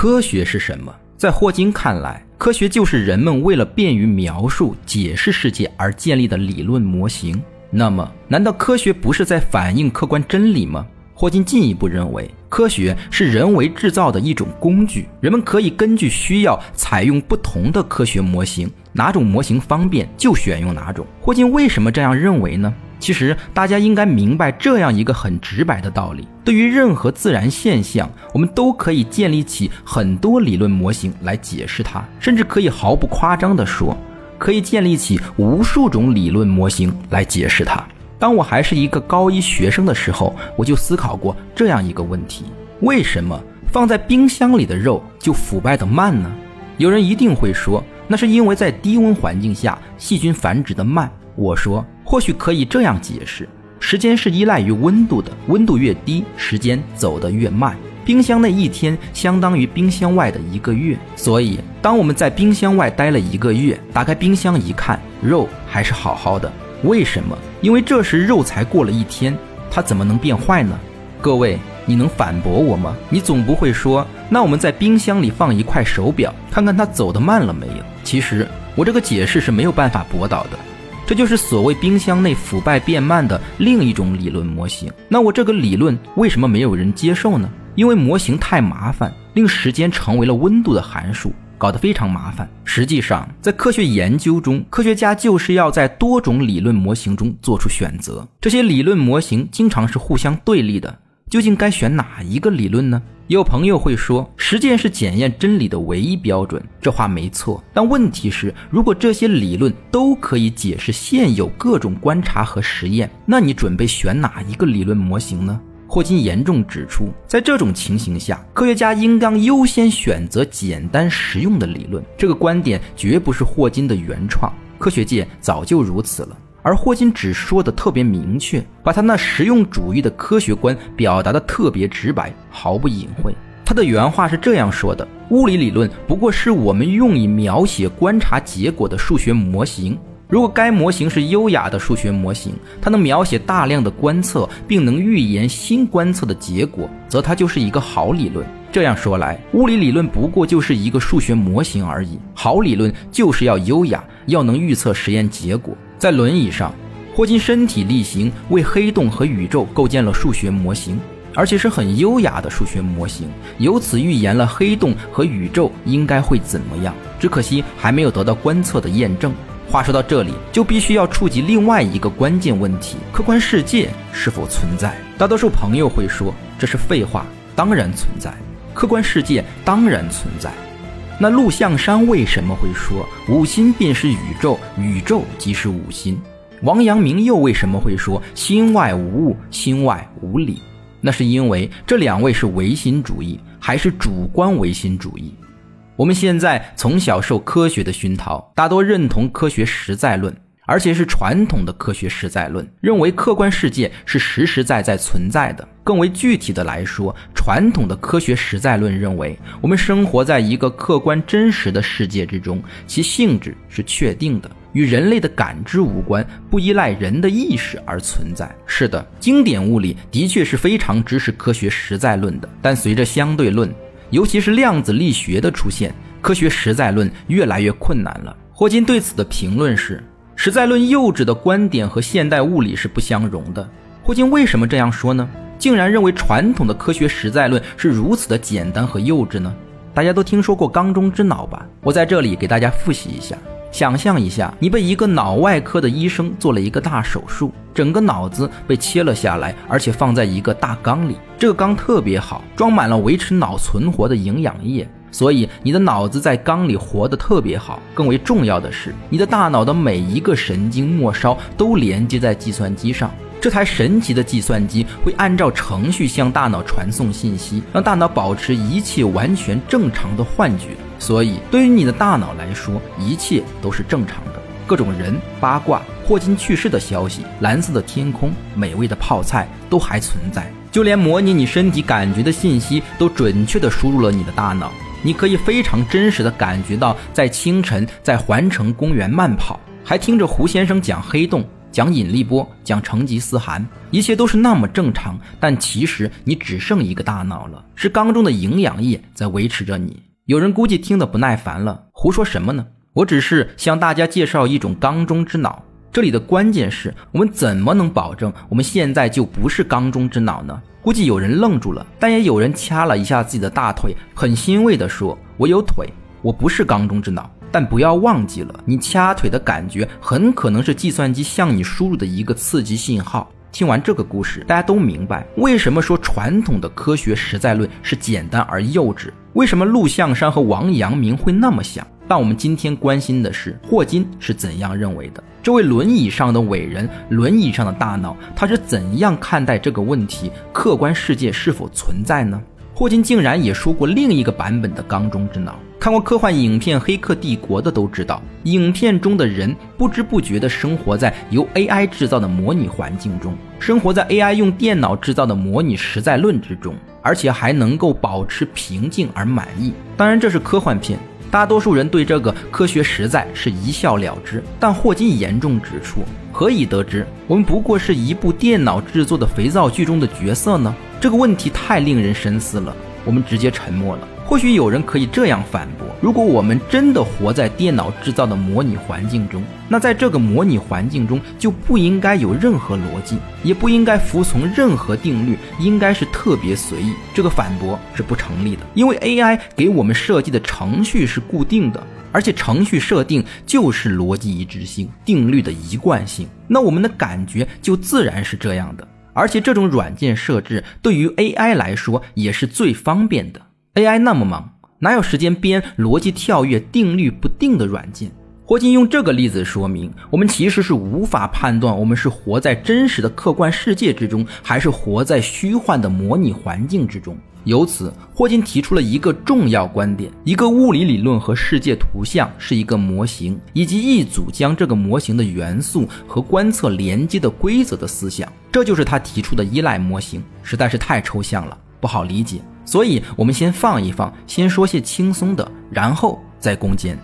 科学是什么？在霍金看来，科学就是人们为了便于描述、解释世界而建立的理论模型。那么，难道科学不是在反映客观真理吗？霍金进一步认为，科学是人为制造的一种工具，人们可以根据需要采用不同的科学模型，哪种模型方便就选用哪种。霍金为什么这样认为呢？其实大家应该明白这样一个很直白的道理：对于任何自然现象，我们都可以建立起很多理论模型来解释它，甚至可以毫不夸张地说，可以建立起无数种理论模型来解释它。当我还是一个高一学生的时候，我就思考过这样一个问题：为什么放在冰箱里的肉就腐败得慢呢？有人一定会说，那是因为在低温环境下细菌繁殖的慢。我说。或许可以这样解释：时间是依赖于温度的，温度越低，时间走得越慢。冰箱内一天相当于冰箱外的一个月，所以当我们在冰箱外待了一个月，打开冰箱一看，肉还是好好的。为什么？因为这时肉才过了一天，它怎么能变坏呢？各位，你能反驳我吗？你总不会说，那我们在冰箱里放一块手表，看看它走得慢了没有？其实我这个解释是没有办法驳倒的。这就是所谓冰箱内腐败变慢的另一种理论模型。那我这个理论为什么没有人接受呢？因为模型太麻烦，令时间成为了温度的函数，搞得非常麻烦。实际上，在科学研究中，科学家就是要在多种理论模型中做出选择。这些理论模型经常是互相对立的，究竟该选哪一个理论呢？有朋友会说，实践是检验真理的唯一标准，这话没错。但问题是，如果这些理论都可以解释现有各种观察和实验，那你准备选哪一个理论模型呢？霍金严重指出，在这种情形下，科学家应当优先选择简单实用的理论。这个观点绝不是霍金的原创，科学界早就如此了。而霍金只说的特别明确，把他那实用主义的科学观表达的特别直白，毫不隐晦。他的原话是这样说的：物理理论不过是我们用以描写观察结果的数学模型。如果该模型是优雅的数学模型，它能描写大量的观测，并能预言新观测的结果，则它就是一个好理论。这样说来，物理理论不过就是一个数学模型而已。好理论就是要优雅，要能预测实验结果。在轮椅上，霍金身体力行为黑洞和宇宙构建了数学模型，而且是很优雅的数学模型，由此预言了黑洞和宇宙应该会怎么样。只可惜还没有得到观测的验证。话说到这里，就必须要触及另外一个关键问题：客观世界是否存在？大多数朋友会说这是废话，当然存在，客观世界当然存在。那陆象山为什么会说五心便是宇宙，宇宙即是五心？王阳明又为什么会说心外无物，心外无理？那是因为这两位是唯心主义，还是主观唯心主义？我们现在从小受科学的熏陶，大多认同科学实在论。而且是传统的科学实在论，认为客观世界是实实在在存在的。更为具体的来说，传统的科学实在论认为，我们生活在一个客观真实的世界之中，其性质是确定的，与人类的感知无关，不依赖人的意识而存在。是的，经典物理的确是非常支持科学实在论的。但随着相对论，尤其是量子力学的出现，科学实在论越来越困难了。霍金对此的评论是。实在论幼稚的观点和现代物理是不相容的。霍金为什么这样说呢？竟然认为传统的科学实在论是如此的简单和幼稚呢？大家都听说过缸中之脑吧？我在这里给大家复习一下。想象一下，你被一个脑外科的医生做了一个大手术，整个脑子被切了下来，而且放在一个大缸里。这个缸特别好，装满了维持脑存活的营养液。所以你的脑子在缸里活得特别好。更为重要的是，你的大脑的每一个神经末梢都连接在计算机上。这台神奇的计算机会按照程序向大脑传送信息，让大脑保持一切完全正常的幻觉。所以，对于你的大脑来说，一切都是正常的。各种人、八卦、霍金去世的消息、蓝色的天空、美味的泡菜都还存在。就连模拟你身体感觉的信息都准确地输入了你的大脑。你可以非常真实的感觉到，在清晨在环城公园慢跑，还听着胡先生讲黑洞，讲引力波，讲成吉思汗，一切都是那么正常。但其实你只剩一个大脑了，是缸中的营养液在维持着你。有人估计听得不耐烦了，胡说什么呢？我只是向大家介绍一种缸中之脑。这里的关键是我们怎么能保证我们现在就不是缸中之脑呢？估计有人愣住了，但也有人掐了一下自己的大腿，很欣慰地说：“我有腿，我不是缸中之脑。”但不要忘记了，你掐腿的感觉很可能是计算机向你输入的一个刺激信号。听完这个故事，大家都明白为什么说传统的科学实在论是简单而幼稚，为什么陆象山和王阳明会那么想。但我们今天关心的是霍金是怎样认为的。这位轮椅上的伟人，轮椅上的大脑，他是怎样看待这个问题？客观世界是否存在呢？霍金竟然也说过另一个版本的缸中之脑。看过科幻影片《黑客帝国》的都知道，影片中的人不知不觉地生活在由 AI 制造的模拟环境中，生活在 AI 用电脑制造的模拟实在论之中，而且还能够保持平静而满意。当然，这是科幻片，大多数人对这个科学实在是一笑了之。但霍金严重指出，何以得知我们不过是一部电脑制作的肥皂剧中的角色呢？这个问题太令人深思了，我们直接沉默了。或许有人可以这样反驳：如果我们真的活在电脑制造的模拟环境中，那在这个模拟环境中就不应该有任何逻辑，也不应该服从任何定律，应该是特别随意。这个反驳是不成立的，因为 AI 给我们设计的程序是固定的，而且程序设定就是逻辑一致性、定律的一贯性，那我们的感觉就自然是这样的。而且这种软件设置对于 AI 来说也是最方便的。AI 那么忙，哪有时间编逻辑跳跃、定律不定的软件？霍金用这个例子说明，我们其实是无法判断我们是活在真实的客观世界之中，还是活在虚幻的模拟环境之中。由此，霍金提出了一个重要观点：一个物理理论和世界图像是一个模型，以及一组将这个模型的元素和观测连接的规则的思想。这就是他提出的依赖模型，实在是太抽象了，不好理解。所以，我们先放一放，先说些轻松的，然后再攻坚。